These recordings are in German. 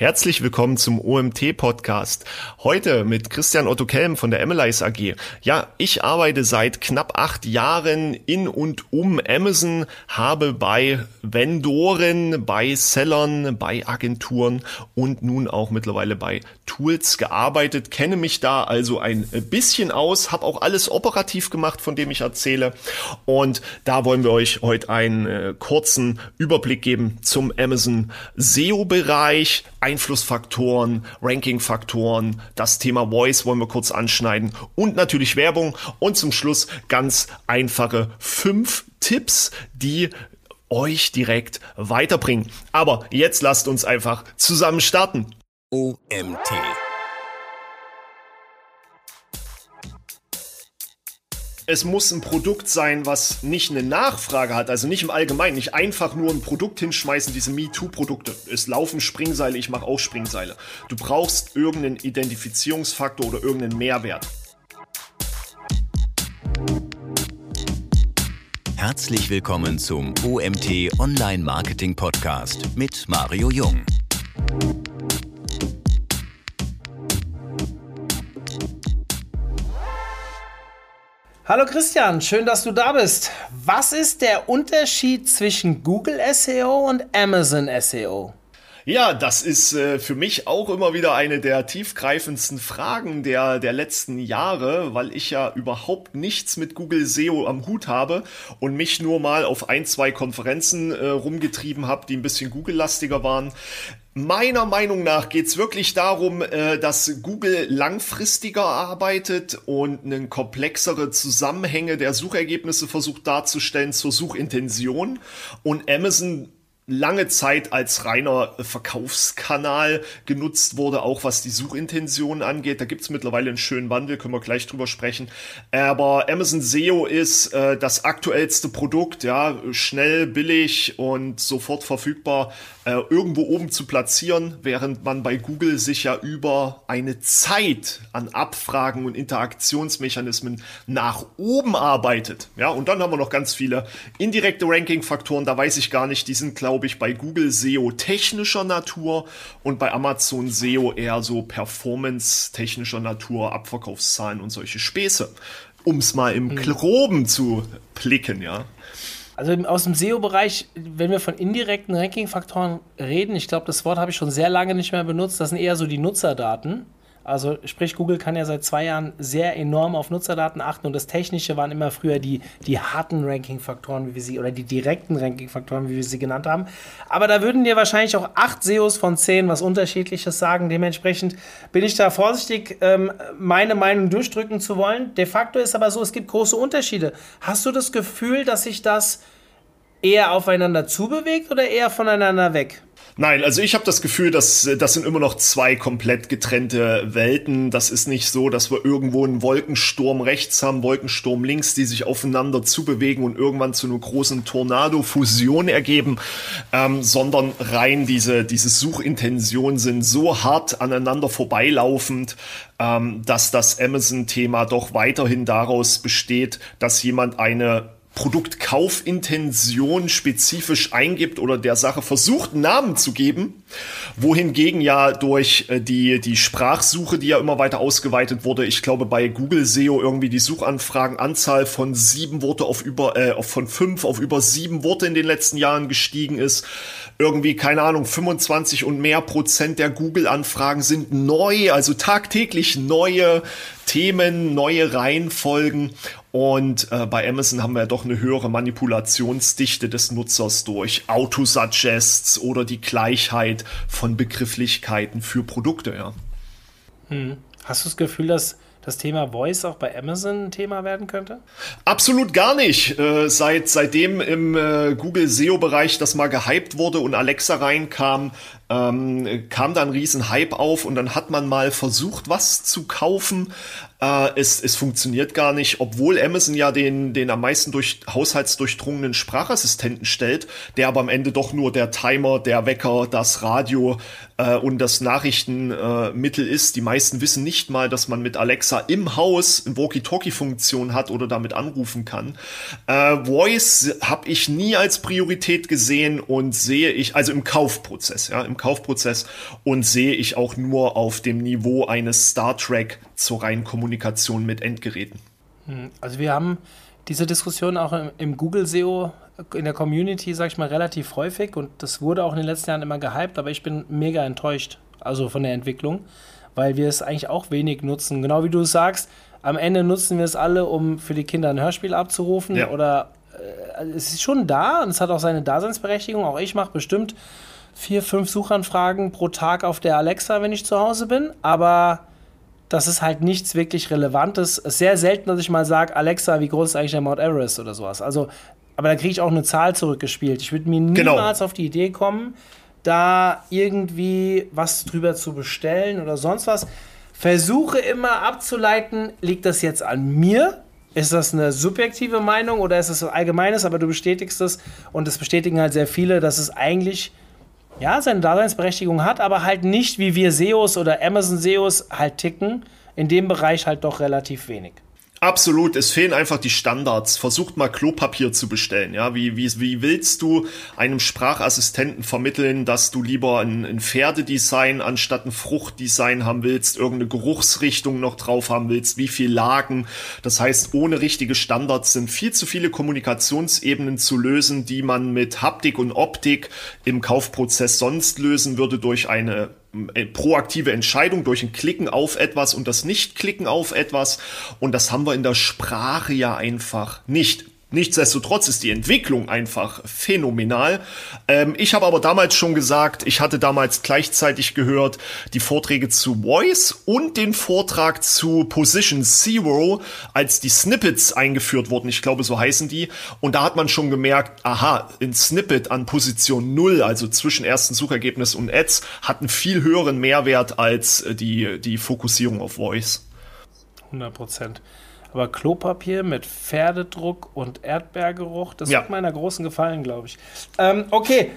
Herzlich willkommen zum OMT-Podcast. Heute mit Christian Otto Kelm von der Amelize AG. Ja, ich arbeite seit knapp acht Jahren in und um Amazon, habe bei Vendoren, bei Sellern, bei Agenturen und nun auch mittlerweile bei Tools gearbeitet, kenne mich da also ein bisschen aus, habe auch alles operativ gemacht, von dem ich erzähle. Und da wollen wir euch heute einen äh, kurzen Überblick geben zum Amazon SEO-Bereich Einflussfaktoren, Rankingfaktoren, das Thema Voice wollen wir kurz anschneiden und natürlich Werbung und zum Schluss ganz einfache fünf Tipps, die euch direkt weiterbringen. Aber jetzt lasst uns einfach zusammen starten. OMT es muss ein Produkt sein, was nicht eine Nachfrage hat, also nicht im Allgemeinen, nicht einfach nur ein Produkt hinschmeißen, diese MeToo-Produkte. Es laufen Springseile, ich mache auch Springseile. Du brauchst irgendeinen Identifizierungsfaktor oder irgendeinen Mehrwert. Herzlich willkommen zum OMT Online Marketing Podcast mit Mario Jung. Hallo Christian, schön, dass du da bist. Was ist der Unterschied zwischen Google SEO und Amazon SEO? Ja, das ist äh, für mich auch immer wieder eine der tiefgreifendsten Fragen der, der letzten Jahre, weil ich ja überhaupt nichts mit Google SEO am Hut habe und mich nur mal auf ein, zwei Konferenzen äh, rumgetrieben habe, die ein bisschen Google-lastiger waren. Meiner Meinung nach geht es wirklich darum, äh, dass Google langfristiger arbeitet und einen komplexere Zusammenhänge der Suchergebnisse versucht darzustellen zur Suchintention und Amazon lange Zeit als reiner Verkaufskanal genutzt wurde, auch was die Suchintention angeht. Da gibt's mittlerweile einen schönen Wandel, können wir gleich drüber sprechen. Aber Amazon SEO ist äh, das aktuellste Produkt, ja, schnell, billig und sofort verfügbar, äh, irgendwo oben zu platzieren, während man bei Google sich ja über eine Zeit an Abfragen und Interaktionsmechanismen nach oben arbeitet. Ja, und dann haben wir noch ganz viele indirekte Ranking-Faktoren, da weiß ich gar nicht, die sind, glaube glaube ich, bei Google SEO technischer Natur und bei Amazon SEO eher so Performance-technischer Natur, Abverkaufszahlen und solche Späße. Um es mal im mhm. Groben zu blicken, ja. Also aus dem SEO-Bereich, wenn wir von indirekten Ranking-Faktoren reden, ich glaube, das Wort habe ich schon sehr lange nicht mehr benutzt, das sind eher so die Nutzerdaten. Also sprich, Google kann ja seit zwei Jahren sehr enorm auf Nutzerdaten achten und das Technische waren immer früher die, die harten Ranking-Faktoren, wie wir sie, oder die direkten Ranking-Faktoren, wie wir sie genannt haben. Aber da würden dir wahrscheinlich auch acht SEOs von zehn was Unterschiedliches sagen. Dementsprechend bin ich da vorsichtig, ähm, meine Meinung durchdrücken zu wollen. De facto ist aber so, es gibt große Unterschiede. Hast du das Gefühl, dass sich das eher aufeinander zubewegt oder eher voneinander weg? Nein, also ich habe das Gefühl, dass das sind immer noch zwei komplett getrennte Welten. Das ist nicht so, dass wir irgendwo einen Wolkensturm rechts haben, Wolkensturm links, die sich aufeinander zubewegen und irgendwann zu einer großen Tornado-Fusion ergeben, ähm, sondern rein diese, diese Suchintentionen sind so hart aneinander vorbeilaufend, ähm, dass das Amazon-Thema doch weiterhin daraus besteht, dass jemand eine Produktkaufintention spezifisch eingibt oder der Sache versucht, einen Namen zu geben, wohingegen ja durch äh, die, die Sprachsuche, die ja immer weiter ausgeweitet wurde, ich glaube bei Google SEO irgendwie die Suchanfragenanzahl von sieben Worte auf über, äh, von fünf auf über sieben Worte in den letzten Jahren gestiegen ist. Irgendwie, keine Ahnung, 25 und mehr Prozent der Google-Anfragen sind neu, also tagtäglich neue Themen, neue Reihenfolgen. Und äh, bei Amazon haben wir ja doch eine höhere Manipulationsdichte des Nutzers durch Autosuggests oder die Gleichheit von Begrifflichkeiten für Produkte, ja. Hm. Hast du das Gefühl, dass das Thema Voice auch bei Amazon ein Thema werden könnte? Absolut gar nicht. Äh, seit, seitdem im äh, Google SEO-Bereich das mal gehypt wurde und Alexa reinkam, ähm, kam da ein riesen Hype auf und dann hat man mal versucht, was zu kaufen. Äh, es, es funktioniert gar nicht, obwohl Amazon ja den, den am meisten durch haushaltsdurchdrungenen Sprachassistenten stellt, der aber am Ende doch nur der Timer, der Wecker, das Radio äh, und das Nachrichtenmittel äh, ist. Die meisten wissen nicht mal, dass man mit Alexa im Haus eine Walkie-Talkie-Funktion hat oder damit anrufen kann. Äh, Voice habe ich nie als Priorität gesehen und sehe ich, also im Kaufprozess, ja, im Kaufprozess und sehe ich auch nur auf dem Niveau eines Star Trek zur reinen Kommunikation mit Endgeräten. Hm, also wir haben diese Diskussion auch im, im Google SEO in der Community, sag ich mal, relativ häufig und das wurde auch in den letzten Jahren immer gehypt, aber ich bin mega enttäuscht, also von der Entwicklung, weil wir es eigentlich auch wenig nutzen. Genau wie du es sagst, am Ende nutzen wir es alle, um für die Kinder ein Hörspiel abzurufen ja. oder äh, es ist schon da und es hat auch seine Daseinsberechtigung. Auch ich mache bestimmt vier, fünf Suchanfragen pro Tag auf der Alexa, wenn ich zu Hause bin, aber das ist halt nichts wirklich Relevantes. Es ist sehr selten, dass ich mal sage, Alexa, wie groß ist eigentlich der Mount Everest oder sowas. Also aber da kriege ich auch eine Zahl zurückgespielt. Ich würde mir niemals genau. auf die Idee kommen, da irgendwie was drüber zu bestellen oder sonst was. Versuche immer abzuleiten, liegt das jetzt an mir? Ist das eine subjektive Meinung oder ist es allgemeines? Aber du bestätigst es und es bestätigen halt sehr viele, dass es eigentlich ja seine Daseinsberechtigung hat, aber halt nicht wie wir SEOs oder Amazon SEOs halt ticken. In dem Bereich halt doch relativ wenig. Absolut, es fehlen einfach die Standards. Versucht mal Klopapier zu bestellen. Ja, wie, wie, wie willst du einem Sprachassistenten vermitteln, dass du lieber ein, ein Pferdedesign anstatt ein Fruchtdesign haben willst, irgendeine Geruchsrichtung noch drauf haben willst, wie viel Lagen? Das heißt, ohne richtige Standards sind viel zu viele Kommunikationsebenen zu lösen, die man mit Haptik und Optik im Kaufprozess sonst lösen würde durch eine proaktive Entscheidung durch ein Klicken auf etwas und das Nicht-Klicken auf etwas. Und das haben wir in der Sprache ja einfach nicht. Nichtsdestotrotz ist die Entwicklung einfach phänomenal. Ähm, ich habe aber damals schon gesagt, ich hatte damals gleichzeitig gehört die Vorträge zu Voice und den Vortrag zu Position Zero, als die Snippets eingeführt wurden. Ich glaube, so heißen die. Und da hat man schon gemerkt, aha, ein Snippet an Position 0, also zwischen ersten Suchergebnis und Ads, hat einen viel höheren Mehrwert als äh, die, die Fokussierung auf Voice. 100 Prozent. Aber Klopapier mit Pferdedruck und Erdbeergeruch, das ja. wird meiner großen gefallen, glaube ich. Ähm, okay,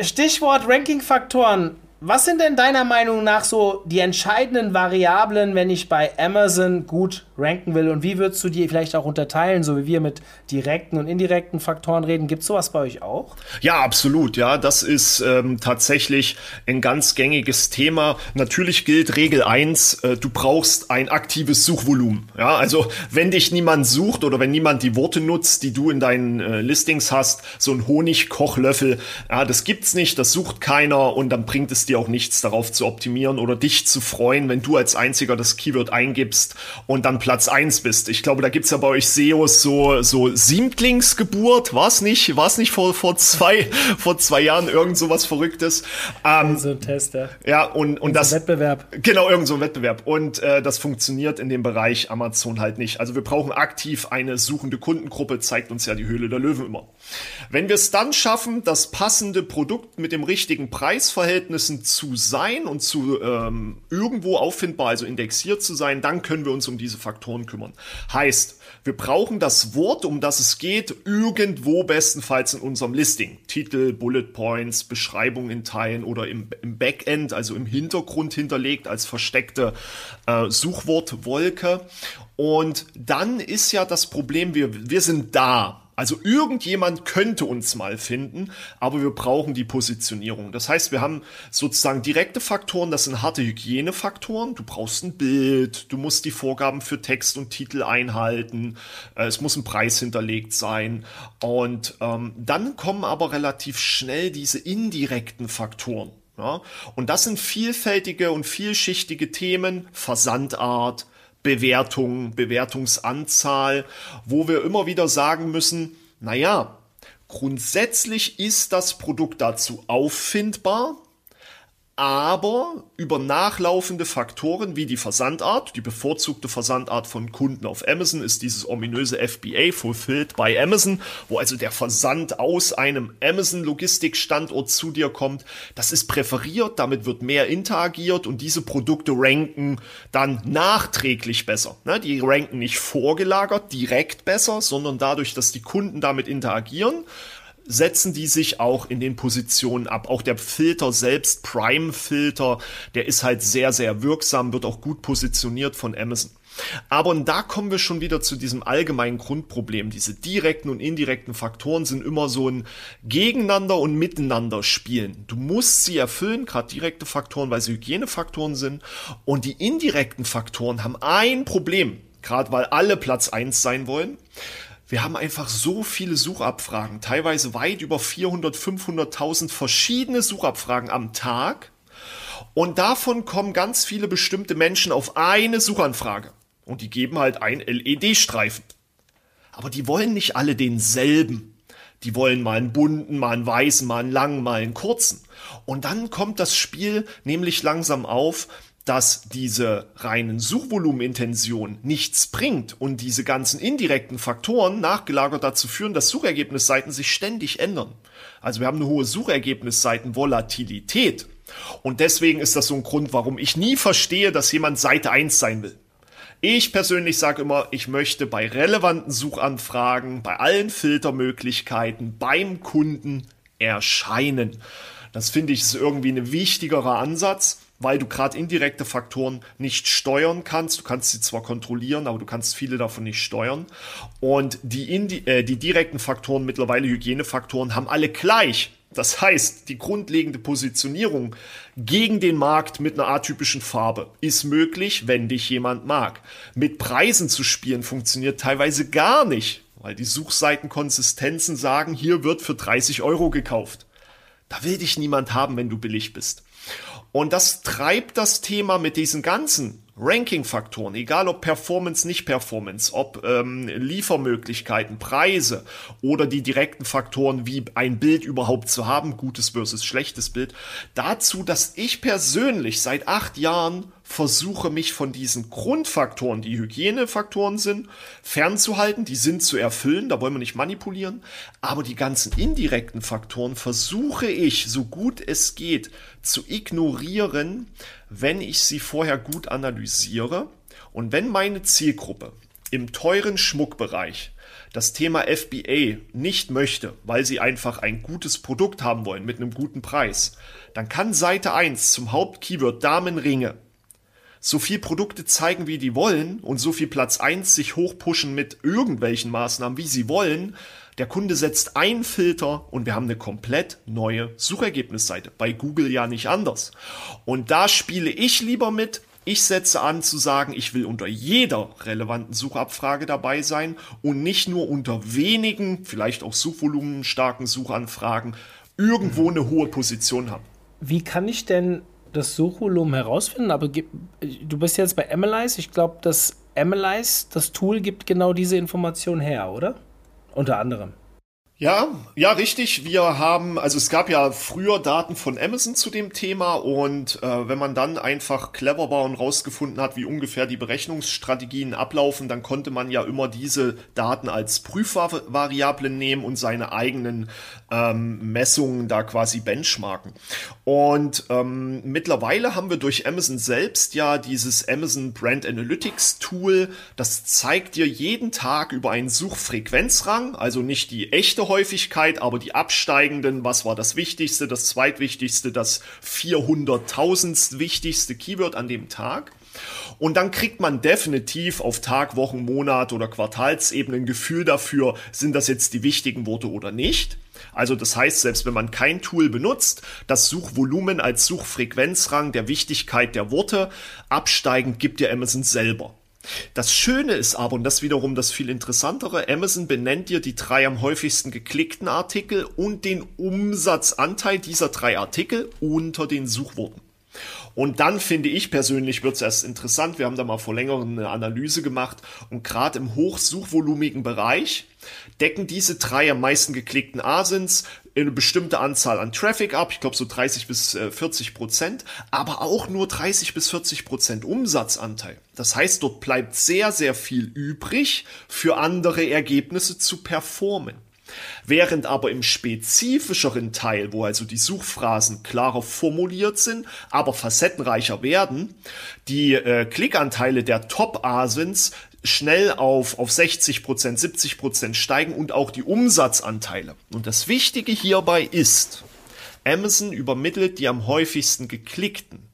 Stichwort Ranking-Faktoren. Was sind denn deiner Meinung nach so die entscheidenden Variablen, wenn ich bei Amazon gut ranken will? Und wie würdest du die vielleicht auch unterteilen, so wie wir mit direkten und indirekten Faktoren reden? Gibt es sowas bei euch auch? Ja, absolut. Ja, das ist ähm, tatsächlich ein ganz gängiges Thema. Natürlich gilt Regel 1, äh, du brauchst ein aktives Suchvolumen. Ja, also wenn dich niemand sucht oder wenn niemand die Worte nutzt, die du in deinen äh, Listings hast, so ein Honigkochlöffel, ja, das gibt's nicht, das sucht keiner und dann bringt es dir auch nichts darauf zu optimieren oder dich zu freuen, wenn du als einziger das Keyword eingibst und dann Platz eins bist. Ich glaube, da gibt's ja bei euch SEOs so, so Siebtlingsgeburt, war's nicht? War's nicht vor, vor zwei, vor zwei Jahren irgend so was Verrücktes? Ähm, so ein Tester. Ja, und, und das. Wettbewerb. Genau, irgend so ein Wettbewerb. Und äh, das funktioniert in dem Bereich Amazon halt nicht. Also wir brauchen aktiv eine suchende Kundengruppe, zeigt uns ja die Höhle der Löwen immer. Wenn wir es dann schaffen, das passende Produkt mit dem richtigen Preisverhältnissen zu sein und zu ähm, irgendwo auffindbar, also indexiert zu sein, dann können wir uns um diese Faktoren kümmern. Heißt, wir brauchen das Wort, um das es geht, irgendwo bestenfalls in unserem Listing. Titel, Bullet Points, Beschreibung in Teilen oder im, im Backend, also im Hintergrund hinterlegt als versteckte äh, Suchwortwolke. Und dann ist ja das Problem, wir, wir sind da. Also irgendjemand könnte uns mal finden, aber wir brauchen die Positionierung. Das heißt, wir haben sozusagen direkte Faktoren, das sind harte Hygienefaktoren. Du brauchst ein Bild, du musst die Vorgaben für Text und Titel einhalten, äh, es muss ein Preis hinterlegt sein. Und ähm, dann kommen aber relativ schnell diese indirekten Faktoren. Ja? Und das sind vielfältige und vielschichtige Themen, Versandart, Bewertung, Bewertungsanzahl, wo wir immer wieder sagen müssen, naja, grundsätzlich ist das Produkt dazu auffindbar, aber über nachlaufende Faktoren wie die Versandart, die bevorzugte Versandart von Kunden auf Amazon ist dieses ominöse FBA, Fulfilled by Amazon, wo also der Versand aus einem Amazon-Logistikstandort zu dir kommt. Das ist präferiert, damit wird mehr interagiert und diese Produkte ranken dann nachträglich besser. Ne, die ranken nicht vorgelagert direkt besser, sondern dadurch, dass die Kunden damit interagieren, setzen die sich auch in den Positionen ab. Auch der Filter selbst, Prime-Filter, der ist halt sehr, sehr wirksam, wird auch gut positioniert von Amazon. Aber und da kommen wir schon wieder zu diesem allgemeinen Grundproblem. Diese direkten und indirekten Faktoren sind immer so ein Gegeneinander und Miteinander spielen. Du musst sie erfüllen, gerade direkte Faktoren, weil sie Hygienefaktoren sind. Und die indirekten Faktoren haben ein Problem, gerade weil alle Platz eins sein wollen wir haben einfach so viele Suchabfragen, teilweise weit über 400, 500.000 verschiedene Suchabfragen am Tag. Und davon kommen ganz viele bestimmte Menschen auf eine Suchanfrage. Und die geben halt ein LED-Streifen. Aber die wollen nicht alle denselben. Die wollen mal einen bunten, mal einen weißen, mal einen langen, mal einen kurzen. Und dann kommt das Spiel nämlich langsam auf, dass diese reinen Suchvolumenintentionen nichts bringt und diese ganzen indirekten Faktoren nachgelagert dazu führen, dass Suchergebnisseiten sich ständig ändern. Also wir haben eine hohe Suchergebnisseiten-Volatilität. Und deswegen ist das so ein Grund, warum ich nie verstehe, dass jemand Seite 1 sein will. Ich persönlich sage immer, ich möchte bei relevanten Suchanfragen, bei allen Filtermöglichkeiten, beim Kunden erscheinen. Das finde ich ist irgendwie ein wichtigerer Ansatz weil du gerade indirekte Faktoren nicht steuern kannst. Du kannst sie zwar kontrollieren, aber du kannst viele davon nicht steuern. Und die, Indi äh, die direkten Faktoren, mittlerweile Hygienefaktoren, haben alle gleich. Das heißt, die grundlegende Positionierung gegen den Markt mit einer atypischen Farbe ist möglich, wenn dich jemand mag. Mit Preisen zu spielen funktioniert teilweise gar nicht, weil die Suchseitenkonsistenzen sagen, hier wird für 30 Euro gekauft. Da will dich niemand haben, wenn du billig bist. Und das treibt das Thema mit diesen ganzen Ranking-Faktoren, egal ob Performance, nicht Performance, ob ähm, Liefermöglichkeiten, Preise oder die direkten Faktoren, wie ein Bild überhaupt zu haben, gutes versus schlechtes Bild, dazu, dass ich persönlich seit acht Jahren versuche, mich von diesen Grundfaktoren, die Hygienefaktoren sind, fernzuhalten. Die sind zu erfüllen, da wollen wir nicht manipulieren. Aber die ganzen indirekten Faktoren versuche ich, so gut es geht, zu ignorieren, wenn ich sie vorher gut analysiere und wenn meine Zielgruppe im teuren Schmuckbereich das Thema FBA nicht möchte, weil sie einfach ein gutes Produkt haben wollen mit einem guten Preis, dann kann Seite 1 zum Hauptkeyword Damenringe so viel Produkte zeigen, wie die wollen und so viel Platz 1 sich hochpushen mit irgendwelchen Maßnahmen, wie sie wollen. Der Kunde setzt einen Filter und wir haben eine komplett neue Suchergebnisseite. Bei Google ja nicht anders. Und da spiele ich lieber mit. Ich setze an zu sagen, ich will unter jeder relevanten Suchabfrage dabei sein und nicht nur unter wenigen, vielleicht auch suchvolumenstarken Suchanfragen irgendwo eine hohe Position haben. Wie kann ich denn das Suchvolumen herausfinden, aber du bist jetzt bei Analyze. Ich glaube, das Analyze, das Tool, gibt genau diese Information her, oder? Unter anderem. Ja, ja, richtig. Wir haben, also es gab ja früher Daten von Amazon zu dem Thema und äh, wenn man dann einfach clever war und rausgefunden hat, wie ungefähr die Berechnungsstrategien ablaufen, dann konnte man ja immer diese Daten als Prüfvariable nehmen und seine eigenen ähm, Messungen da quasi benchmarken. Und ähm, mittlerweile haben wir durch Amazon selbst ja dieses Amazon Brand Analytics Tool, das zeigt dir jeden Tag über einen Suchfrequenzrang, also nicht die echte Häufigkeit, aber die absteigenden, was war das wichtigste, das zweitwichtigste, das 400.000 wichtigste Keyword an dem Tag. Und dann kriegt man definitiv auf Tag, Wochen, Monat oder Quartalsebene ein Gefühl dafür, sind das jetzt die wichtigen Worte oder nicht. Also das heißt, selbst wenn man kein Tool benutzt, das Suchvolumen als Suchfrequenzrang der Wichtigkeit der Worte absteigend gibt dir Amazon selber. Das Schöne ist aber, und das wiederum das viel interessantere, Amazon benennt dir die drei am häufigsten geklickten Artikel und den Umsatzanteil dieser drei Artikel unter den Suchworten. Und dann finde ich persönlich wird es erst interessant. Wir haben da mal vor längerem eine Analyse gemacht und gerade im hochsuchvolumigen Bereich decken diese drei am meisten geklickten Asins eine bestimmte Anzahl an Traffic ab, ich glaube so 30 bis 40 äh, Prozent, aber auch nur 30 bis 40 Prozent Umsatzanteil. Das heißt, dort bleibt sehr, sehr viel übrig für andere Ergebnisse zu performen. Während aber im spezifischeren Teil, wo also die Suchphrasen klarer formuliert sind, aber facettenreicher werden, die äh, Klickanteile der Top-Asins schnell auf, auf 60 Prozent, 70 Prozent steigen und auch die Umsatzanteile. Und das Wichtige hierbei ist, Amazon übermittelt die am häufigsten geklickten.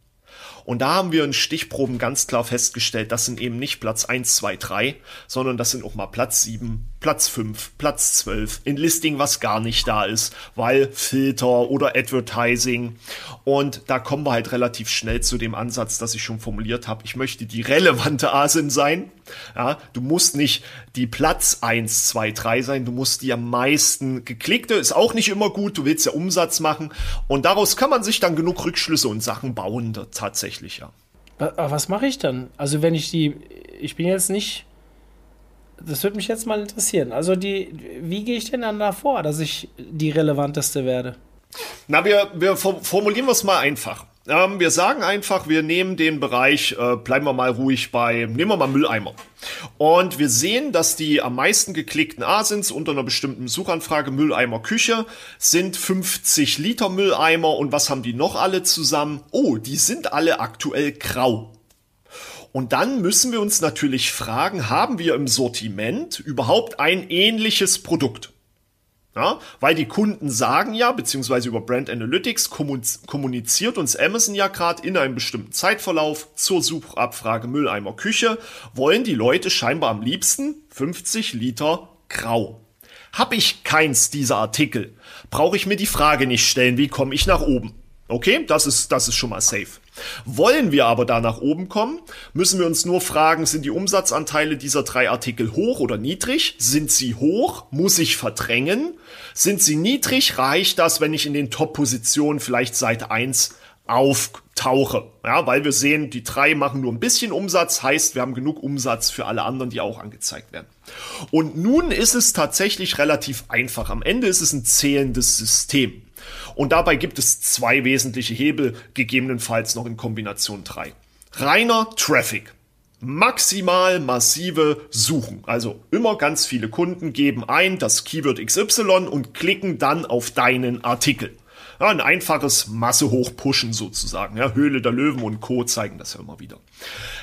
Und da haben wir in Stichproben ganz klar festgestellt, das sind eben nicht Platz 1, 2, 3, sondern das sind auch mal Platz 7, Platz 5, Platz 12 in Listing, was gar nicht da ist, weil Filter oder Advertising. Und da kommen wir halt relativ schnell zu dem Ansatz, das ich schon formuliert habe. Ich möchte die relevante ASIN sein. Ja, du musst nicht die Platz 1, 2, 3 sein, du musst die am meisten geklickte, ist auch nicht immer gut, du willst ja Umsatz machen. Und daraus kann man sich dann genug Rückschlüsse und Sachen bauen, tatsächlich, ja. Was mache ich dann? Also wenn ich die, ich bin jetzt nicht das würde mich jetzt mal interessieren. Also die, wie gehe ich denn dann da vor, dass ich die relevanteste werde? Na, wir, wir formulieren wir es mal einfach. Ähm, wir sagen einfach, wir nehmen den Bereich, äh, bleiben wir mal ruhig bei, nehmen wir mal Mülleimer. Und wir sehen, dass die am meisten geklickten Asins unter einer bestimmten Suchanfrage Mülleimer Küche sind 50 Liter Mülleimer und was haben die noch alle zusammen? Oh, die sind alle aktuell grau. Und dann müssen wir uns natürlich fragen, haben wir im Sortiment überhaupt ein ähnliches Produkt? Ja, weil die Kunden sagen ja, beziehungsweise über Brand Analytics kommuniziert uns Amazon ja gerade in einem bestimmten Zeitverlauf zur Suchabfrage Mülleimer Küche, wollen die Leute scheinbar am liebsten 50 Liter grau. Hab ich keins dieser Artikel, brauche ich mir die Frage nicht stellen, wie komme ich nach oben. Okay, das ist, das ist schon mal safe. Wollen wir aber da nach oben kommen, müssen wir uns nur fragen, sind die Umsatzanteile dieser drei Artikel hoch oder niedrig? Sind sie hoch? Muss ich verdrängen? Sind sie niedrig? Reicht das, wenn ich in den Top-Positionen vielleicht Seite 1 auftauche? Ja, weil wir sehen, die drei machen nur ein bisschen Umsatz, heißt, wir haben genug Umsatz für alle anderen, die auch angezeigt werden. Und nun ist es tatsächlich relativ einfach. Am Ende ist es ein zählendes System. Und dabei gibt es zwei wesentliche Hebel, gegebenenfalls noch in Kombination drei. Reiner Traffic. Maximal massive Suchen. Also immer ganz viele Kunden geben ein das Keyword XY und klicken dann auf deinen Artikel. Ja, ein einfaches Masse hochpushen sozusagen. Ja, Höhle der Löwen und Co. zeigen das ja immer wieder.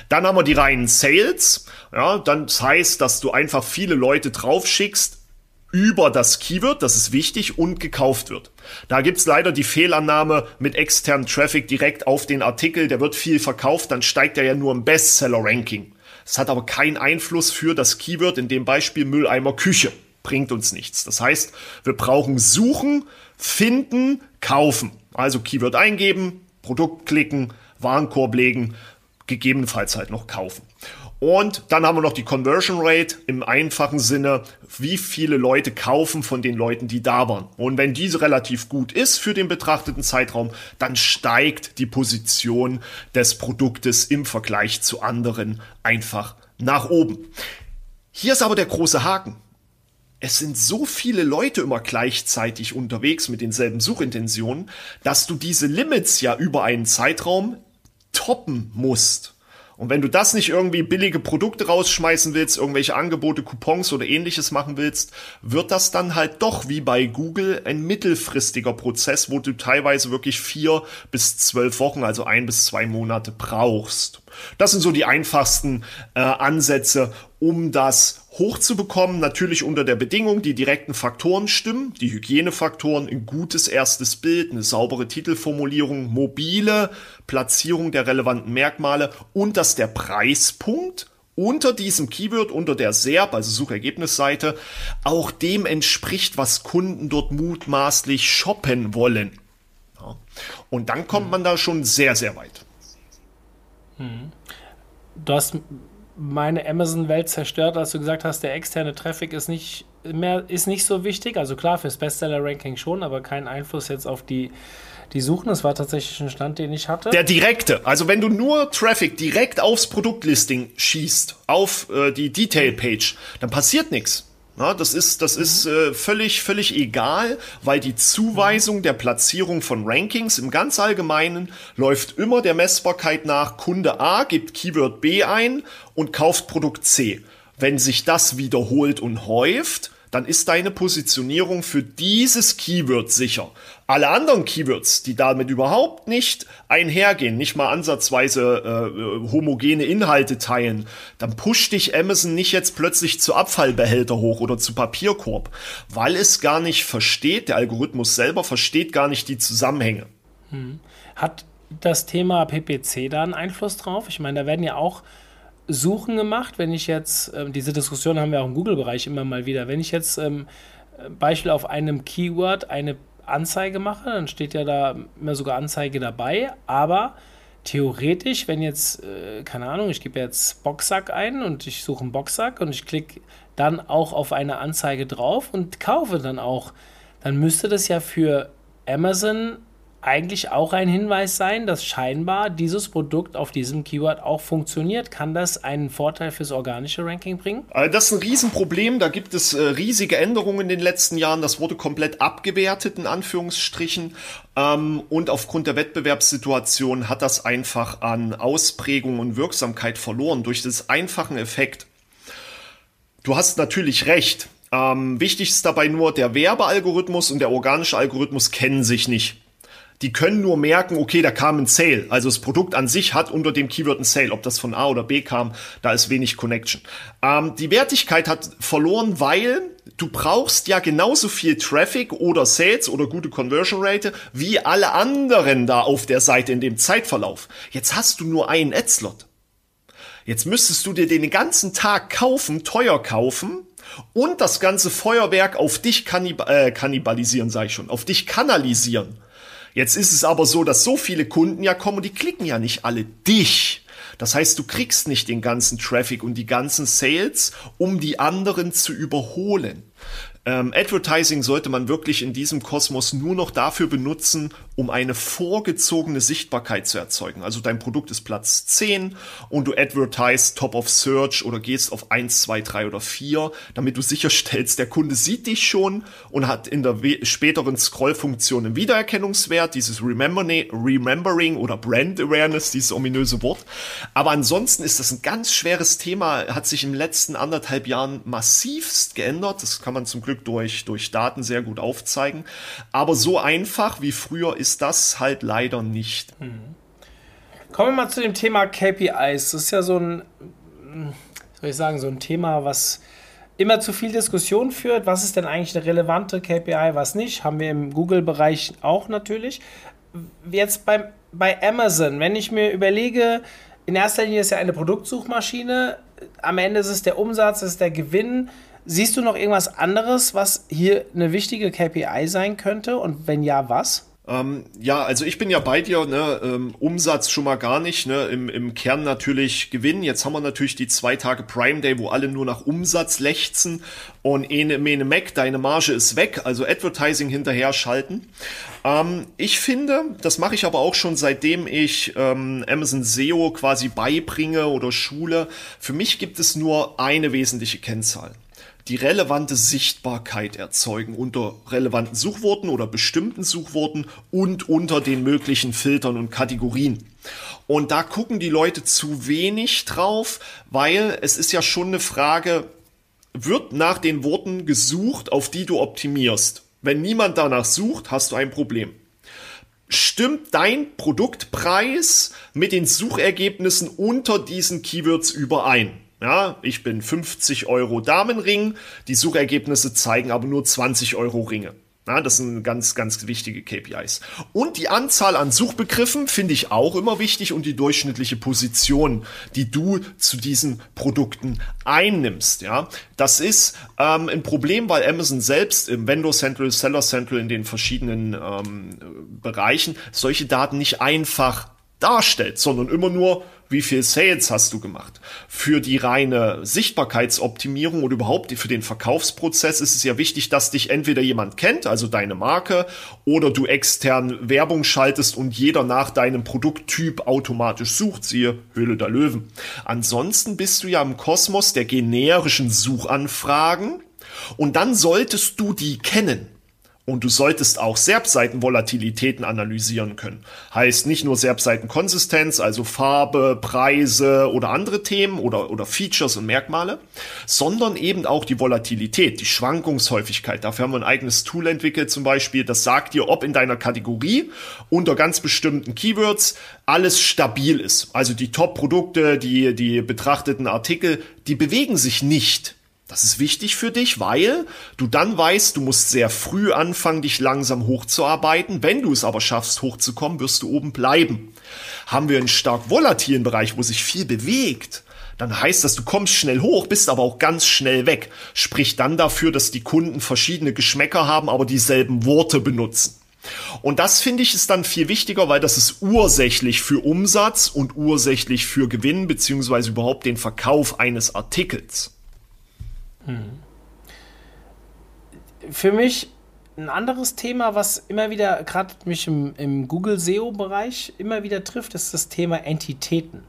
Dann haben wir die reinen Sales. Ja, dann das heißt, dass du einfach viele Leute draufschickst, über das Keyword, das ist wichtig, und gekauft wird. Da gibt's leider die Fehlannahme mit externem Traffic direkt auf den Artikel, der wird viel verkauft, dann steigt er ja nur im Bestseller-Ranking. Das hat aber keinen Einfluss für das Keyword, in dem Beispiel Mülleimer Küche. Bringt uns nichts. Das heißt, wir brauchen suchen, finden, kaufen. Also Keyword eingeben, Produkt klicken, Warenkorb legen, gegebenenfalls halt noch kaufen. Und dann haben wir noch die Conversion Rate im einfachen Sinne, wie viele Leute kaufen von den Leuten, die da waren. Und wenn diese relativ gut ist für den betrachteten Zeitraum, dann steigt die Position des Produktes im Vergleich zu anderen einfach nach oben. Hier ist aber der große Haken. Es sind so viele Leute immer gleichzeitig unterwegs mit denselben Suchintentionen, dass du diese Limits ja über einen Zeitraum toppen musst. Und wenn du das nicht irgendwie billige Produkte rausschmeißen willst, irgendwelche Angebote, Coupons oder ähnliches machen willst, wird das dann halt doch wie bei Google ein mittelfristiger Prozess, wo du teilweise wirklich vier bis zwölf Wochen, also ein bis zwei Monate brauchst. Das sind so die einfachsten äh, Ansätze, um das hochzubekommen. Natürlich unter der Bedingung, die direkten Faktoren stimmen, die Hygienefaktoren, ein gutes erstes Bild, eine saubere Titelformulierung, mobile Platzierung der relevanten Merkmale und dass der Preispunkt unter diesem Keyword, unter der SERP, also Suchergebnisseite, auch dem entspricht, was Kunden dort mutmaßlich shoppen wollen. Ja. Und dann kommt man da schon sehr, sehr weit. Hm. Du hast meine Amazon-Welt zerstört, als du gesagt hast, der externe Traffic ist nicht mehr, ist nicht so wichtig. Also klar, fürs Bestseller-Ranking schon, aber kein Einfluss jetzt auf die, die Suchen. Das war tatsächlich ein Stand, den ich hatte. Der direkte. Also wenn du nur Traffic direkt aufs Produktlisting schießt, auf äh, die Detail-Page, dann passiert nichts. Ja, das ist, das ist äh, völlig, völlig egal, weil die Zuweisung der Platzierung von Rankings im ganz Allgemeinen läuft immer der Messbarkeit nach. Kunde A gibt Keyword B ein und kauft Produkt C. Wenn sich das wiederholt und häuft, dann ist deine Positionierung für dieses Keyword sicher. Alle anderen Keywords, die damit überhaupt nicht einhergehen, nicht mal ansatzweise äh, äh, homogene Inhalte teilen, dann pusht dich Amazon nicht jetzt plötzlich zu Abfallbehälter hoch oder zu Papierkorb, weil es gar nicht versteht, der Algorithmus selber versteht gar nicht die Zusammenhänge. Hm. Hat das Thema PPC da einen Einfluss drauf? Ich meine, da werden ja auch Suchen gemacht. Wenn ich jetzt, äh, diese Diskussion haben wir auch im Google-Bereich immer mal wieder, wenn ich jetzt ähm, Beispiel auf einem Keyword eine Anzeige mache, dann steht ja da immer sogar Anzeige dabei, aber theoretisch, wenn jetzt, äh, keine Ahnung, ich gebe jetzt Boxsack ein und ich suche einen Boxsack und ich klicke dann auch auf eine Anzeige drauf und kaufe dann auch, dann müsste das ja für Amazon eigentlich auch ein Hinweis sein, dass scheinbar dieses Produkt auf diesem Keyword auch funktioniert. Kann das einen Vorteil fürs organische Ranking bringen? Äh, das ist ein Riesenproblem. Da gibt es äh, riesige Änderungen in den letzten Jahren. Das wurde komplett abgewertet, in Anführungsstrichen. Ähm, und aufgrund der Wettbewerbssituation hat das einfach an Ausprägung und Wirksamkeit verloren durch das einfachen Effekt. Du hast natürlich recht. Ähm, wichtig ist dabei nur, der Werbealgorithmus und der organische Algorithmus kennen sich nicht die können nur merken, okay, da kam ein Sale. Also das Produkt an sich hat unter dem Keyword ein Sale. Ob das von A oder B kam, da ist wenig Connection. Ähm, die Wertigkeit hat verloren, weil du brauchst ja genauso viel Traffic oder Sales oder gute Conversion Rate wie alle anderen da auf der Seite in dem Zeitverlauf. Jetzt hast du nur einen Adslot. Jetzt müsstest du dir den ganzen Tag kaufen, teuer kaufen und das ganze Feuerwerk auf dich kannib äh, kannibalisieren, sag ich schon, auf dich kanalisieren. Jetzt ist es aber so, dass so viele Kunden ja kommen und die klicken ja nicht alle dich. Das heißt, du kriegst nicht den ganzen Traffic und die ganzen Sales, um die anderen zu überholen. Ähm, Advertising sollte man wirklich in diesem Kosmos nur noch dafür benutzen, um eine vorgezogene Sichtbarkeit zu erzeugen. Also dein Produkt ist Platz 10 und du advertise Top of Search oder gehst auf 1, 2, 3 oder 4, damit du sicherstellst, der Kunde sieht dich schon und hat in der späteren Scrollfunktion einen Wiedererkennungswert, dieses Remembering oder Brand Awareness, dieses ominöse Wort. Aber ansonsten ist das ein ganz schweres Thema, hat sich im letzten anderthalb Jahren massivst geändert. Das kann man zum Glück durch, durch Daten sehr gut aufzeigen. Aber so einfach wie früher ist das halt leider nicht. Mhm. Kommen wir mal zu dem Thema KPIs. Das ist ja so ein, soll ich sagen, so ein Thema, was immer zu viel Diskussion führt. Was ist denn eigentlich eine relevante KPI, was nicht? Haben wir im Google-Bereich auch natürlich. Jetzt beim, bei Amazon, wenn ich mir überlege, in erster Linie ist ja eine Produktsuchmaschine, am Ende ist es der Umsatz, ist der Gewinn. Siehst du noch irgendwas anderes, was hier eine wichtige KPI sein könnte? Und wenn ja, was? Ähm, ja, also ich bin ja bei dir, ne, ähm, Umsatz schon mal gar nicht, ne, im, im Kern natürlich Gewinn. Jetzt haben wir natürlich die zwei Tage Prime Day, wo alle nur nach Umsatz lechzen und ene mene Mac, deine Marge ist weg, also Advertising hinterher schalten. Ähm, ich finde, das mache ich aber auch schon seitdem ich ähm, Amazon SEO quasi beibringe oder schule. Für mich gibt es nur eine wesentliche Kennzahl die relevante Sichtbarkeit erzeugen unter relevanten Suchworten oder bestimmten Suchworten und unter den möglichen Filtern und Kategorien. Und da gucken die Leute zu wenig drauf, weil es ist ja schon eine Frage, wird nach den Worten gesucht, auf die du optimierst. Wenn niemand danach sucht, hast du ein Problem. Stimmt dein Produktpreis mit den Suchergebnissen unter diesen Keywords überein? Ja, ich bin 50 Euro Damenring, die Suchergebnisse zeigen aber nur 20 Euro Ringe. Ja, das sind ganz, ganz wichtige KPIs. Und die Anzahl an Suchbegriffen finde ich auch immer wichtig und die durchschnittliche Position, die du zu diesen Produkten einnimmst. Ja, das ist ähm, ein Problem, weil Amazon selbst im Vendor Central, Seller Central in den verschiedenen ähm, Bereichen solche Daten nicht einfach darstellt, sondern immer nur, wie viel Sales hast du gemacht. Für die reine Sichtbarkeitsoptimierung oder überhaupt für den Verkaufsprozess ist es ja wichtig, dass dich entweder jemand kennt, also deine Marke, oder du extern Werbung schaltest und jeder nach deinem Produkttyp automatisch sucht, siehe Höhle der Löwen. Ansonsten bist du ja im Kosmos der generischen Suchanfragen und dann solltest du die kennen Und du solltest auch SERP-Seitenvolatilitäten analysieren können. Heißt nicht nur SERP-Seitenkonsistenz, also Farbe, Preise oder andere Themen oder, oder Features und Merkmale, sondern eben auch die Volatilität, die Schwankungshäufigkeit. Dafür haben wir ein eigenes Tool entwickelt zum Beispiel, das sagt dir, ob in deiner Kategorie unter ganz bestimmten Keywords alles stabil ist. Also die Top-Produkte, die, die betrachteten Artikel, die bewegen sich nicht das ist wichtig für dich, weil du dann weißt, du musst sehr früh anfangen, dich langsam hochzuarbeiten. Wenn du es aber schaffst, hochzukommen, wirst du oben bleiben. Haben wir einen stark volatilen Bereich, wo sich viel bewegt, dann heißt das, du kommst schnell hoch, bist aber auch ganz schnell weg. Sprich dann dafür, dass die Kunden verschiedene Geschmäcker haben, aber dieselben Worte benutzen. Und das finde ich ist dann viel wichtiger, weil das ist ursächlich für Umsatz und ursächlich für Gewinn beziehungsweise überhaupt den Verkauf eines Artikels. Für mich ein anderes Thema, was immer wieder, gerade mich im, im Google SEO-Bereich immer wieder trifft, ist das Thema Entitäten.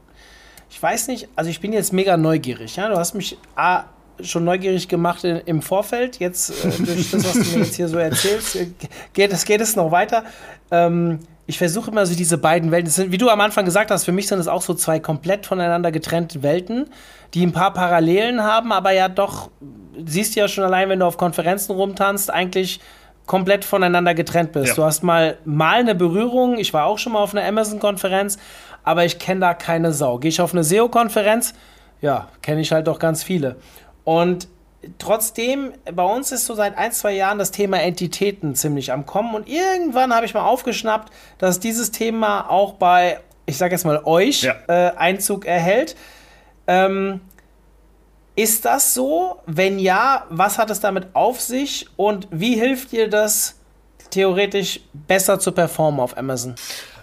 Ich weiß nicht, also ich bin jetzt mega neugierig. Ja? Du hast mich A, schon neugierig gemacht in, im Vorfeld. Jetzt äh, durch das, was du mir jetzt hier so erzählst, äh, geht geht es noch weiter. Ähm, ich versuche immer so diese beiden Welten, sind, wie du am Anfang gesagt hast, für mich sind es auch so zwei komplett voneinander getrennte Welten, die ein paar Parallelen haben, aber ja doch, siehst du ja schon allein, wenn du auf Konferenzen rumtanzt, eigentlich komplett voneinander getrennt bist. Ja. Du hast mal, mal eine Berührung, ich war auch schon mal auf einer Amazon-Konferenz, aber ich kenne da keine Sau. Gehe ich auf eine SEO-Konferenz, ja, kenne ich halt doch ganz viele. Und trotzdem, bei uns ist so seit ein, zwei Jahren das Thema Entitäten ziemlich am Kommen. Und irgendwann habe ich mal aufgeschnappt, dass dieses Thema auch bei, ich sage jetzt mal, euch ja. äh, Einzug erhält. Ähm, ist das so? Wenn ja, was hat es damit auf sich und wie hilft dir das theoretisch besser zu performen auf Amazon?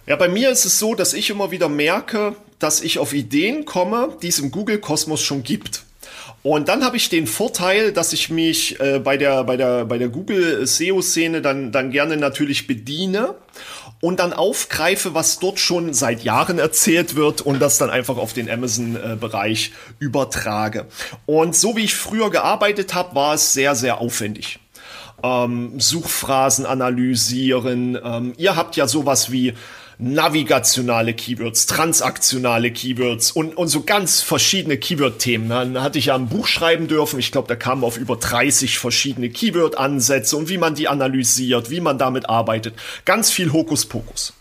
Ja, bei mir ist es so, dass ich immer wieder merke, dass ich auf Ideen komme, die es im Google-Kosmos schon gibt. Und dann habe ich den Vorteil, dass ich mich äh, bei der, bei der, bei der Google SEO-Szene dann, dann gerne natürlich bediene und dann aufgreife, was dort schon seit Jahren erzählt wird und das dann einfach auf den Amazon-Bereich übertrage. Und so wie ich früher gearbeitet habe, war es sehr, sehr aufwendig. Ähm, Suchphrasen analysieren. Ähm, ihr habt ja sowas wie navigationale Keywords, transaktionale Keywords und, und so ganz verschiedene Keyword-Themen. Dann hatte ich ja ein Buch schreiben dürfen. Ich glaube, da kamen auf über 30 verschiedene Keyword-Ansätze und wie man die analysiert, wie man damit arbeitet. Ganz viel Hokuspokus.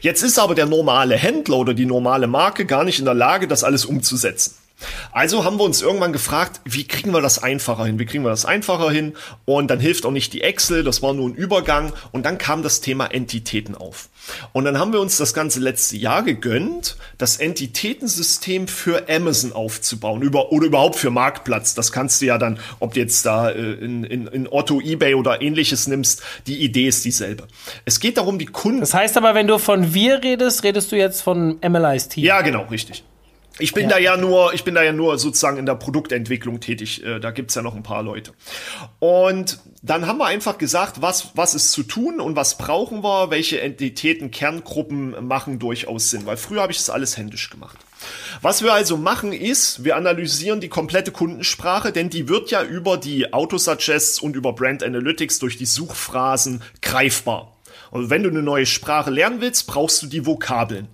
Jetzt ist aber der normale Händler oder die normale Marke gar nicht in der Lage, das alles umzusetzen. Also haben wir uns irgendwann gefragt, wie kriegen wir das einfacher hin? Wie kriegen wir das einfacher hin? Und dann hilft auch nicht die Excel, das war nur ein Übergang. Und dann kam das Thema Entitäten auf. Und dann haben wir uns das ganze letzte Jahr gegönnt, das Entitätensystem für Amazon aufzubauen über, oder überhaupt für Marktplatz. Das kannst du ja dann, ob du jetzt da äh, in, in, in Otto, Ebay oder ähnliches nimmst, die Idee ist dieselbe. Es geht darum, die Kunden. Das heißt aber, wenn du von wir redest, redest du jetzt von MLI's Team. Ja, genau, richtig. Ich bin ja. da ja nur, ich bin da ja nur sozusagen in der Produktentwicklung tätig. Äh, da gibt's ja noch ein paar Leute. Und dann haben wir einfach gesagt, was, was ist zu tun und was brauchen wir, welche Entitäten, Kerngruppen machen durchaus Sinn. Weil früher habe ich das alles händisch gemacht. Was wir also machen ist, wir analysieren die komplette Kundensprache, denn die wird ja über die Autosuggests und über Brand Analytics durch die Suchphrasen greifbar. Und wenn du eine neue Sprache lernen willst, brauchst du die Vokabeln.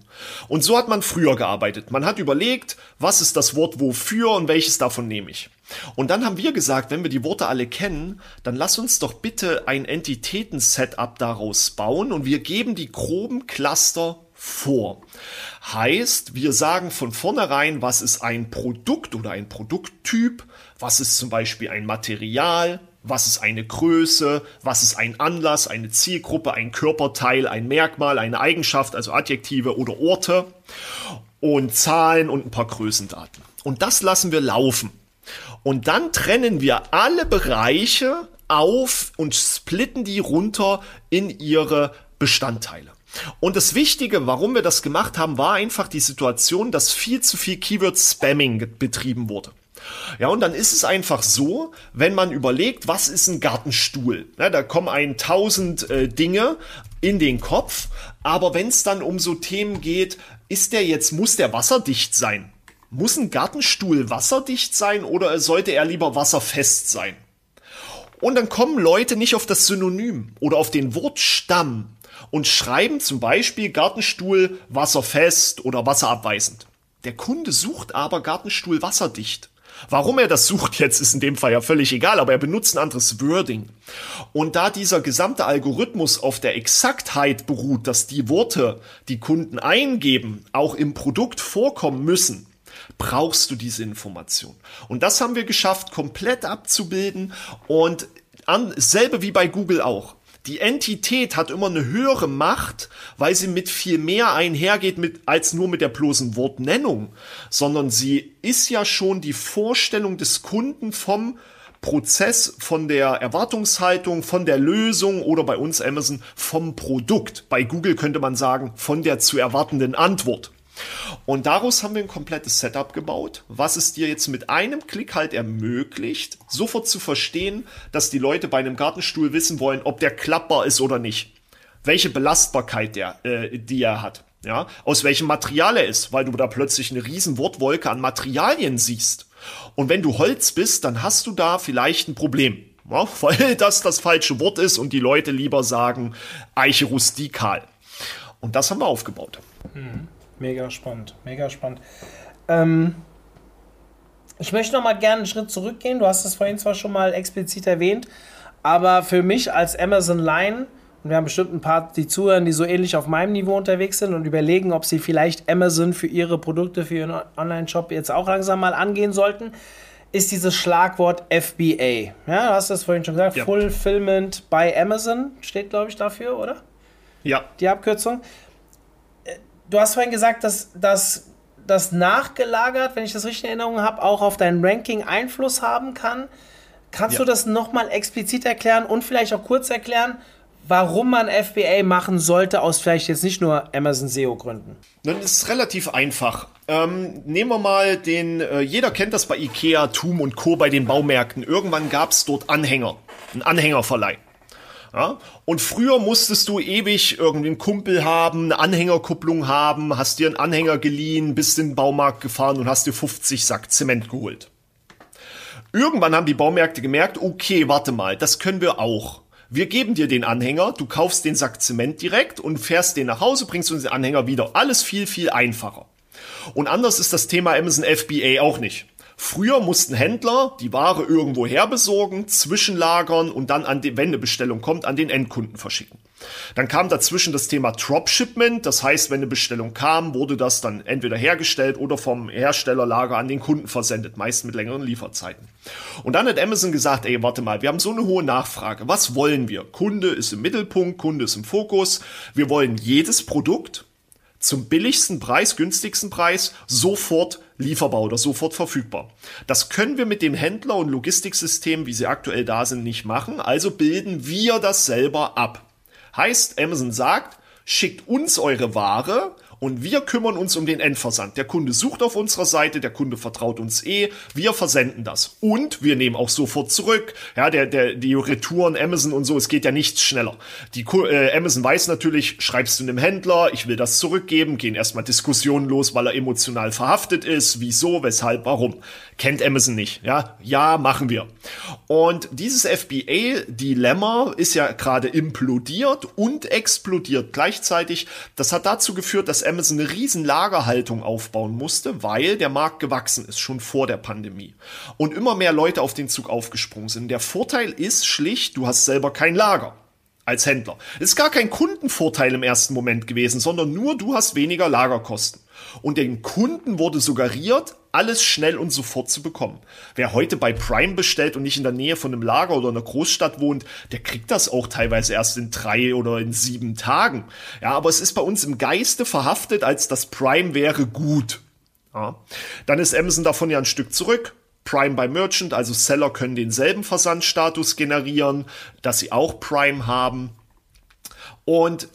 Und so hat man früher gearbeitet. Man hat überlegt, was ist das Wort wofür und welches davon nehme ich. Und dann haben wir gesagt, wenn wir die Worte alle kennen, dann lass uns doch bitte ein Entitäten-Setup daraus bauen und wir geben die groben Cluster vor. Heißt, wir sagen von vornherein, was ist ein Produkt oder ein Produkttyp, was ist zum Beispiel ein Material, was ist eine Größe, was ist ein Anlass, eine Zielgruppe, ein Körperteil, ein Merkmal, eine Eigenschaft, also Adjektive oder Orte und Zahlen und ein paar Größendaten. Und das lassen wir laufen. Und dann trennen wir alle Bereiche auf und splitten die runter in ihre Bestandteile. Und das Wichtige, warum wir das gemacht haben, war einfach die Situation, dass viel zu viel Keyword-Spamming betrieben wurde. Ja, und dann ist es einfach so, wenn man überlegt, was ist ein Gartenstuhl? Ja, da kommen ein tausend äh, Dinge in den Kopf, aber wenn es dann um so Themen geht, ist der jetzt, muss der wasserdicht sein? Muss ein Gartenstuhl wasserdicht sein oder sollte er lieber wasserfest sein? Und dann kommen Leute nicht auf das Synonym oder auf den Wortstamm und schreiben zum Beispiel Gartenstuhl wasserfest oder wasserabweisend. Der Kunde sucht aber Gartenstuhl wasserdicht. Warum er das sucht jetzt, ist in dem Fall ja völlig egal, aber er benutzt ein anderes Wording. Und da dieser gesamte Algorithmus auf der Exaktheit beruht, dass die Worte, die Kunden eingeben, auch im Produkt vorkommen müssen, brauchst du diese Information. Und das haben wir geschafft, komplett abzubilden und an, selbe wie bei Google auch. Die Entität hat immer eine höhere Macht, weil sie mit viel mehr einhergeht mit, als nur mit der bloßen Wortnennung, sondern sie ist ja schon die Vorstellung des Kunden vom Prozess, von der Erwartungshaltung, von der Lösung oder bei uns Amazon vom Produkt. Bei Google könnte man sagen, von der zu erwartenden Antwort. Und daraus haben wir ein komplettes Setup gebaut, was es dir jetzt mit einem Klick halt ermöglicht, sofort zu verstehen, dass die Leute bei einem Gartenstuhl wissen wollen, ob der klappbar ist oder nicht. Welche Belastbarkeit der, äh, die er hat. Ja, aus welchem Material er ist, weil du da plötzlich eine riesen Wortwolke an Materialien siehst. Und wenn du Holz bist, dann hast du da vielleicht ein Problem. Ja, weil das das falsche Wort ist und die Leute lieber sagen Eiche rustikal. Und das haben wir aufgebaut. Mhm. Mega spannend, mega spannend. Ähm, ich möchte noch mal gerne einen Schritt zurückgehen. Du hast es vorhin zwar schon mal explizit erwähnt, aber für mich als Amazon Line, und wir haben bestimmt ein paar, die zuhören, die so ähnlich auf meinem Niveau unterwegs sind und überlegen, ob sie vielleicht Amazon für ihre Produkte, für ihren Online-Shop jetzt auch langsam mal angehen sollten, ist dieses Schlagwort FBA. Ja, du hast das vorhin schon gesagt. Ja. Fulfillment by Amazon steht, glaube ich, dafür, oder? Ja. Die Abkürzung du hast vorhin gesagt, dass, dass das nachgelagert, wenn ich das richtig in Erinnerung habe, auch auf dein Ranking Einfluss haben kann. Kannst ja. du das nochmal explizit erklären und vielleicht auch kurz erklären, warum man FBA machen sollte, aus vielleicht jetzt nicht nur Amazon SEO-Gründen? Das ist relativ einfach. Ähm, nehmen wir mal den, äh, jeder kennt das bei Ikea, Tum und Co. bei den Baumärkten. Irgendwann gab es dort Anhänger, einen Anhängerverleih. Ja? Und früher musstest du ewig irgendwie einen Kumpel haben, eine Anhängerkupplung haben, hast dir einen Anhänger geliehen, bist in den Baumarkt gefahren und hast dir 50 Sack Zement geholt. Irgendwann haben die Baumärkte gemerkt, okay, warte mal, das können wir auch. Wir geben dir den Anhänger, du kaufst den Sack Zement direkt und fährst den nach Hause, bringst uns den Anhänger wieder. Alles viel, viel einfacher. Und anders ist das Thema Amazon FBA auch nicht. Früher mussten Händler die Ware irgendwo her besorgen, zwischenlagern und dann an die, wenn eine Bestellung kommt, an den Endkunden verschicken. Dann kam dazwischen das Thema Dropshipment, das heißt, wenn eine Bestellung kam, wurde das dann entweder hergestellt oder vom Herstellerlager an den Kunden versendet, meist mit längeren Lieferzeiten. Und dann hat Amazon gesagt, ey, warte mal, wir haben so eine hohe Nachfrage. Was wollen wir? Kunde ist im Mittelpunkt, Kunde ist im Fokus. Wir wollen jedes Produkt zum billigsten Preis, günstigsten Preis sofort lieferbar oder sofort verfügbar. Das können wir mit dem Händler- und Logistiksystem, wie sie aktuell da sind, nicht machen. Also bilden wir das selber ab. Heißt, Amazon sagt, schickt uns eure Ware und wir kümmern uns um den Endversand. Der Kunde sucht auf unserer Seite, der Kunde vertraut uns eh, wir versenden das. Und wir nehmen auch sofort zurück. Ja, der, der, die Retouren, Amazon und so, es geht ja nichts schneller. Die äh, Amazon weiß natürlich, schreibst du einem Händler, ich will das zurückgeben, gehen erstmal Diskussionen los, weil er emotional verhaftet ist. Wieso, weshalb, warum? Kennt Amazon nicht. Ja, ja, machen wir. Und dieses FBA-Dilemma ist ja gerade implodiert und explodiert gleichzeitig. Das hat dazu geführt, dass Amazon eine riesen Lagerhaltung aufbauen musste, weil der Markt gewachsen ist, schon vor der Pandemie. Und immer mehr Leute auf den Zug aufgesprungen sind. Der Vorteil ist schlicht, du hast selber kein Lager als Händler. Es ist gar kein Kundenvorteil im ersten Moment gewesen, sondern nur du hast weniger Lagerkosten. Und den Kunden wurde suggeriert, alles schnell und sofort zu bekommen. Wer heute bei Prime bestellt und nicht in der Nähe von einem Lager oder einer Großstadt wohnt, der kriegt das auch teilweise erst in drei oder in sieben Tagen. Ja, aber es ist bei uns im Geiste verhaftet, als das Prime wäre gut. Ja. Dann ist Amazon davon ja ein Stück zurück. Prime by Merchant, also Seller können denselben Versandstatus generieren, dass sie auch Prime haben. Und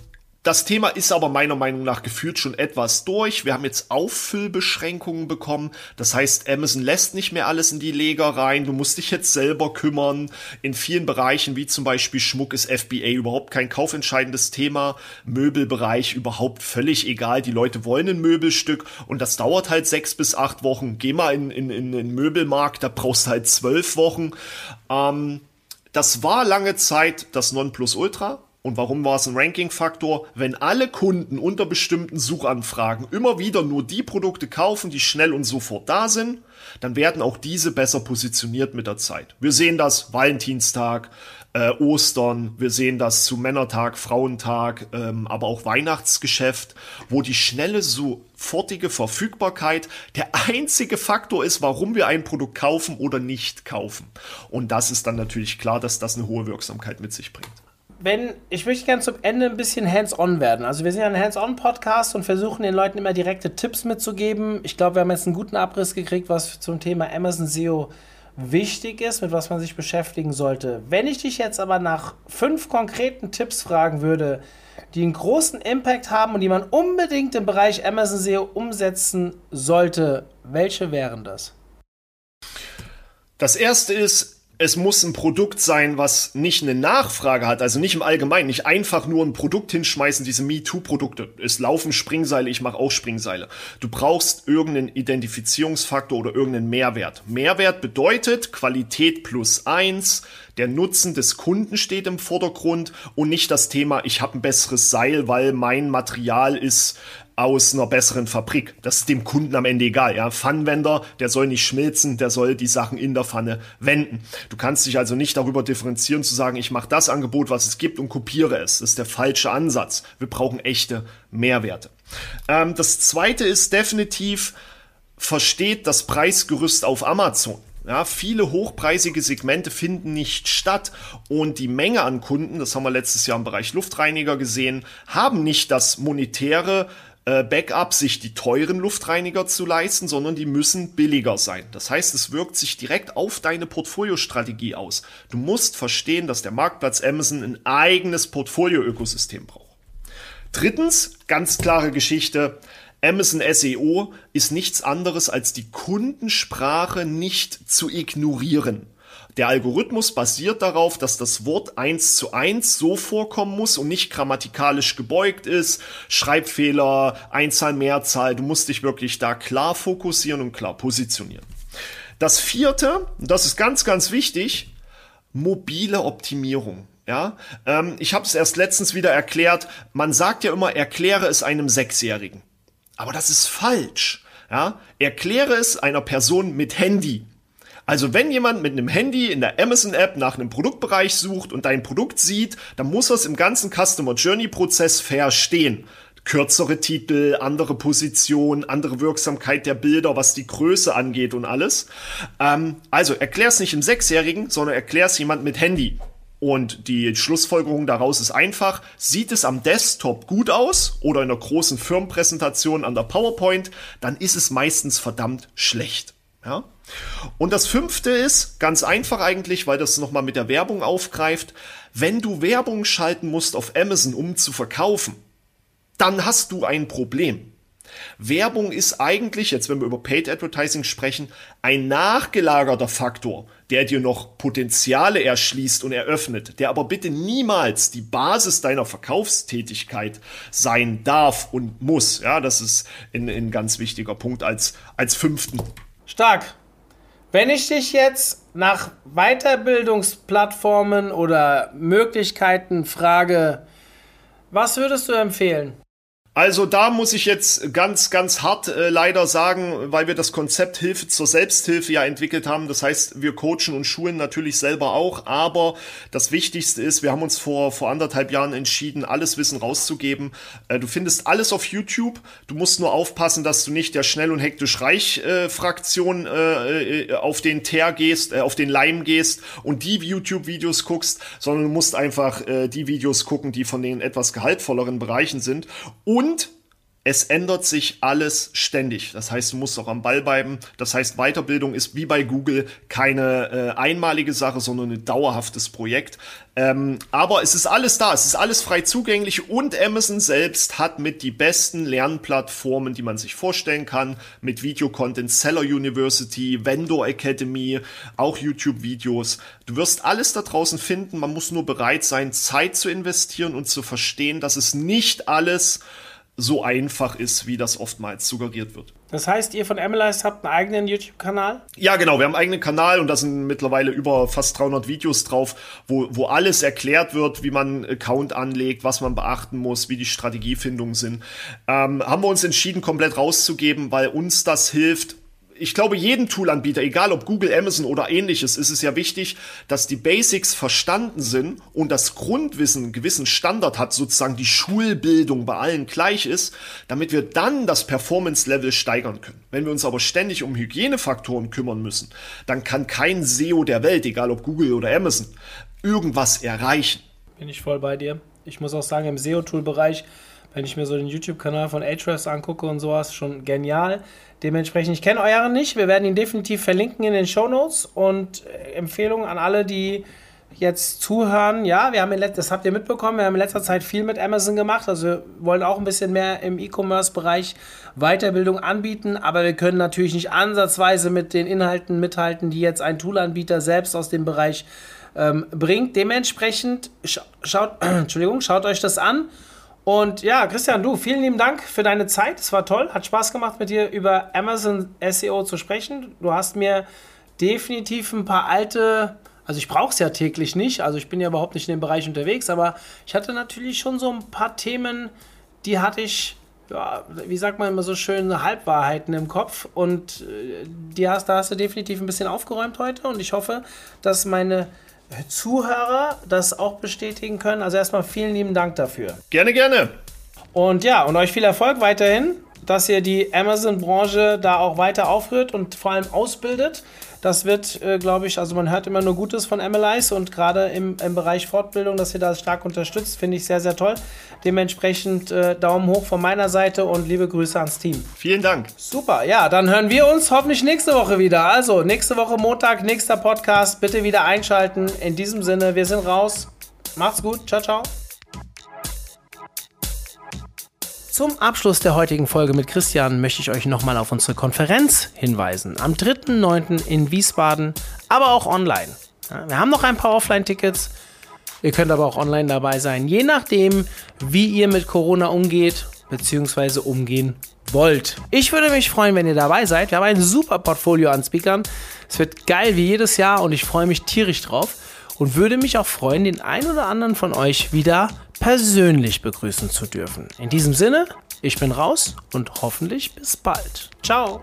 das Thema ist aber meiner Meinung nach gefühlt schon etwas durch. Wir haben jetzt Auffüllbeschränkungen bekommen. Das heißt, Amazon lässt nicht mehr alles in die Leger rein. Du musst dich jetzt selber kümmern. In vielen Bereichen, wie zum Beispiel Schmuck, ist FBA überhaupt kein kaufentscheidendes Thema. Möbelbereich überhaupt völlig egal. Die Leute wollen ein Möbelstück und das dauert halt sechs bis acht Wochen. Geh mal in, in, in den Möbelmarkt, da brauchst du halt zwölf Wochen. Ähm, Das war lange Zeit das Nonplusultra. Und warum war es ein Ranking-Faktor? Wenn alle Kunden unter bestimmten Suchanfragen immer wieder nur die Produkte kaufen, die schnell und sofort da sind, dann werden auch diese besser positioniert mit der Zeit. Wir sehen das Valentinstag, äh, Ostern, wir sehen das zu Männertag, Frauentag, ähm, aber auch Weihnachtsgeschäft, wo die schnelle, sofortige Verfügbarkeit der einzige Faktor ist, warum wir ein Produkt kaufen oder nicht kaufen. Und das ist dann natürlich klar, dass das eine hohe Wirksamkeit mit sich bringt wenn, ich möchte gerne zum Ende ein bisschen hands-on werden. Also wir sind ja ein Hands-on-Podcast und versuchen den Leuten immer direkte Tipps mitzugeben. Ich glaube, wir haben jetzt einen guten Abriss gekriegt, was zum Thema Amazon SEO wichtig ist, mit was man sich beschäftigen sollte. Wenn ich dich jetzt aber nach fünf konkreten Tipps fragen würde, die einen großen Impact haben und die man unbedingt im Bereich Amazon SEO umsetzen sollte, welche wären das? Das erste ist, es muss ein Produkt sein, was nicht eine Nachfrage hat, also nicht im Allgemeinen, nicht einfach nur ein Produkt hinschmeißen, diese MeToo-Produkte. Es laufen Springseile, ich mache auch Springseile. Du brauchst irgendeinen Identifizierungsfaktor oder irgendeinen Mehrwert. Mehrwert bedeutet Qualität plus eins, der Nutzen des Kunden steht im Vordergrund und nicht das Thema, ich habe ein besseres Seil, weil mein Material ist aus einer besseren Fabrik. Das ist dem Kunden am Ende egal. Ja, Pfannenwender, der soll nicht schmilzen, der soll die Sachen in der Pfanne wenden. Du kannst dich also nicht darüber differenzieren zu sagen, ich mache das Angebot, was es gibt und kopiere es. Das ist der falsche Ansatz. Wir brauchen echte Mehrwerte. Ähm, das zweite ist definitiv, versteht das Preisgerüst auf Amazon. Ja, viele hochpreisige Segmente finden nicht statt und die Menge an Kunden, das haben wir letztes Jahr im Bereich Luftreiniger gesehen, haben nicht das monetäre äh, Backup, sich die teuren Luftreiniger zu leisten, sondern die müssen billiger sein. Das heißt, es wirkt sich direkt auf deine Portfoliostrategie aus. Du musst verstehen, dass der Marktplatz Amazon ein eigenes Portfolio-Ökosystem braucht. Drittens, ganz klare Geschichte. Amazon SEO ist nichts anderes als die Kundensprache nicht zu ignorieren. Der Algorithmus basiert darauf, dass das Wort eins zu eins so vorkommen muss und nicht grammatikalisch gebeugt ist, Schreibfehler, Einzahl, Mehrzahl. Du musst dich wirklich da klar fokussieren und klar positionieren. Das vierte, das ist ganz, ganz wichtig, mobile Optimierung. Ja, ähm, ich habe es erst letztens wieder erklärt. Man sagt ja immer, erkläre es einem Sechsjährigen. Aber das ist falsch. Ja, erkläre es einer Person mit Handy. Also wenn jemand mit einem Handy in der Amazon-App nach einem Produktbereich sucht und dein Produkt sieht, dann muss er es im ganzen Customer Journey-Prozess verstehen. Kürzere Titel, andere Position, andere Wirksamkeit der Bilder, was die Größe angeht und alles. Ähm, also erklär es nicht im Sechsjährigen, sondern erklär es jemand mit Handy. Und die Schlussfolgerung daraus ist einfach, sieht es am Desktop gut aus oder in einer großen Firmenpräsentation an der PowerPoint, dann ist es meistens verdammt schlecht. Ja? Und das fünfte ist, ganz einfach eigentlich, weil das nochmal mit der Werbung aufgreift, wenn du Werbung schalten musst auf Amazon, um zu verkaufen, dann hast du ein Problem. Werbung ist eigentlich, jetzt wenn wir über Paid Advertising sprechen, ein nachgelagerter Faktor, der dir noch Potenziale erschließt und eröffnet, der aber bitte niemals die Basis deiner Verkaufstätigkeit sein darf und muss. Ja, das ist ein, ein ganz wichtiger Punkt als, als fünften. Stark. Wenn ich dich jetzt nach Weiterbildungsplattformen oder Möglichkeiten frage, was würdest du empfehlen? Also da muss ich jetzt ganz, ganz hart äh, leider sagen, weil wir das Konzept Hilfe zur Selbsthilfe ja entwickelt haben. Das heißt, wir coachen und schulen natürlich selber auch. Aber das Wichtigste ist, wir haben uns vor, vor anderthalb Jahren entschieden, alles Wissen rauszugeben. Äh, du findest alles auf YouTube. Du musst nur aufpassen, dass du nicht der schnell und hektisch reich äh, Fraktion äh, äh, auf den Teer gehst, äh, auf den Leim gehst und die YouTube-Videos guckst, sondern du musst einfach äh, die Videos gucken, die von den etwas gehaltvolleren Bereichen sind. Und und es ändert sich alles ständig. Das heißt, du musst auch am Ball bleiben. Das heißt, Weiterbildung ist wie bei Google keine äh, einmalige Sache, sondern ein dauerhaftes Projekt. Ähm, aber es ist alles da, es ist alles frei zugänglich und Amazon selbst hat mit die besten Lernplattformen, die man sich vorstellen kann, mit Videocontent, Seller University, Vendor Academy, auch YouTube-Videos. Du wirst alles da draußen finden. Man muss nur bereit sein, Zeit zu investieren und zu verstehen, dass es nicht alles so einfach ist, wie das oftmals suggeriert wird. Das heißt, ihr von Analyze habt einen eigenen YouTube-Kanal? Ja, genau. Wir haben einen eigenen Kanal und da sind mittlerweile über fast 300 Videos drauf, wo, wo alles erklärt wird, wie man einen Account anlegt, was man beachten muss, wie die Strategiefindungen sind. Ähm, haben wir uns entschieden, komplett rauszugeben, weil uns das hilft, ich glaube, jeden Toolanbieter, egal ob Google, Amazon oder ähnliches, ist es ja wichtig, dass die Basics verstanden sind und das Grundwissen einen gewissen Standard hat, sozusagen die Schulbildung bei allen gleich ist, damit wir dann das Performance-Level steigern können. Wenn wir uns aber ständig um Hygienefaktoren kümmern müssen, dann kann kein SEO der Welt, egal ob Google oder Amazon, irgendwas erreichen. Bin ich voll bei dir. Ich muss auch sagen, im SEO-Tool-Bereich, wenn ich mir so den YouTube-Kanal von Ahrefs angucke und sowas, schon genial. Dementsprechend, ich kenne euren nicht. Wir werden ihn definitiv verlinken in den Show Notes und äh, Empfehlungen an alle, die jetzt zuhören. Ja, wir haben in das habt ihr mitbekommen, wir haben in letzter Zeit viel mit Amazon gemacht. Also wir wollen auch ein bisschen mehr im E-Commerce-Bereich Weiterbildung anbieten, aber wir können natürlich nicht ansatzweise mit den Inhalten mithalten, die jetzt ein Toolanbieter selbst aus dem Bereich ähm, bringt. Dementsprechend schaut, Entschuldigung, schaut euch das an und ja, Christian, du, vielen lieben Dank für deine Zeit. Es war toll, hat Spaß gemacht, mit dir über Amazon SEO zu sprechen. Du hast mir definitiv ein paar alte, also ich brauche es ja täglich nicht, also ich bin ja überhaupt nicht in dem Bereich unterwegs, aber ich hatte natürlich schon so ein paar Themen, die hatte ich, ja, wie sagt man immer so schön, Halbwahrheiten im Kopf und äh, die hast, da hast du definitiv ein bisschen aufgeräumt heute und ich hoffe, dass meine Zuhörer das auch bestätigen können. Also erstmal vielen lieben Dank dafür. Gerne, gerne. Und ja, und euch viel Erfolg weiterhin, dass ihr die Amazon-Branche da auch weiter aufrührt und vor allem ausbildet. Das wird, äh, glaube ich, also man hört immer nur Gutes von MLIs und gerade im, im Bereich Fortbildung, dass ihr das stark unterstützt, finde ich sehr, sehr toll. Dementsprechend äh, Daumen hoch von meiner Seite und liebe Grüße ans Team. Vielen Dank. Super, ja, dann hören wir uns hoffentlich nächste Woche wieder. Also nächste Woche Montag, nächster Podcast. Bitte wieder einschalten. In diesem Sinne, wir sind raus. Macht's gut. Ciao, ciao. Zum Abschluss der heutigen Folge mit Christian möchte ich euch nochmal auf unsere Konferenz hinweisen. Am 3.9. in Wiesbaden, aber auch online. Wir haben noch ein paar Offline-Tickets. Ihr könnt aber auch online dabei sein, je nachdem, wie ihr mit Corona umgeht bzw. umgehen wollt. Ich würde mich freuen, wenn ihr dabei seid. Wir haben ein super Portfolio an Speakern. Es wird geil wie jedes Jahr und ich freue mich tierisch drauf und würde mich auch freuen, den einen oder anderen von euch wieder persönlich begrüßen zu dürfen. In diesem Sinne, ich bin raus und hoffentlich bis bald. Ciao.